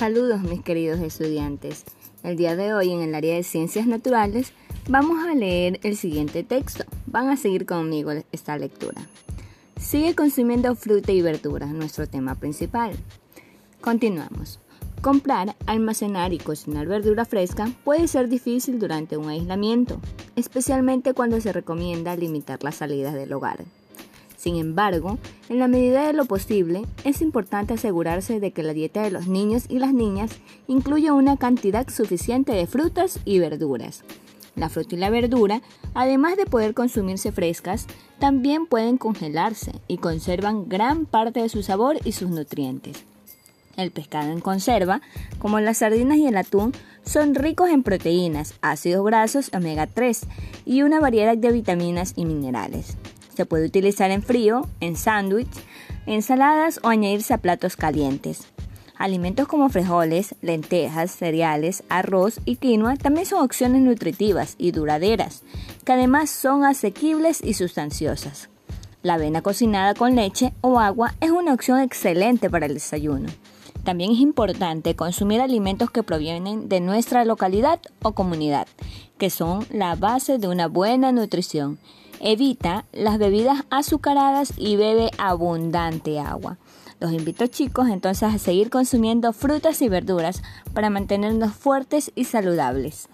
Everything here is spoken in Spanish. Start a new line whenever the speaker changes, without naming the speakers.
Saludos mis queridos estudiantes. El día de hoy en el área de ciencias naturales vamos a leer el siguiente texto. Van a seguir conmigo esta lectura. Sigue consumiendo fruta y verdura, nuestro tema principal. Continuamos. Comprar, almacenar y cocinar verdura fresca puede ser difícil durante un aislamiento, especialmente cuando se recomienda limitar las salidas del hogar. Sin embargo, en la medida de lo posible, es importante asegurarse de que la dieta de los niños y las niñas incluya una cantidad suficiente de frutas y verduras. La fruta y la verdura, además de poder consumirse frescas, también pueden congelarse y conservan gran parte de su sabor y sus nutrientes. El pescado en conserva, como las sardinas y el atún, son ricos en proteínas, ácidos grasos omega 3 y una variedad de vitaminas y minerales. Se puede utilizar en frío, en sándwich, ensaladas o añadirse a platos calientes. Alimentos como frijoles, lentejas, cereales, arroz y quinoa también son opciones nutritivas y duraderas, que además son asequibles y sustanciosas. La avena cocinada con leche o agua es una opción excelente para el desayuno. También es importante consumir alimentos que provienen de nuestra localidad o comunidad, que son la base de una buena nutrición Evita las bebidas azucaradas y bebe abundante agua. Los invito chicos entonces a seguir consumiendo frutas y verduras para mantenernos fuertes y saludables.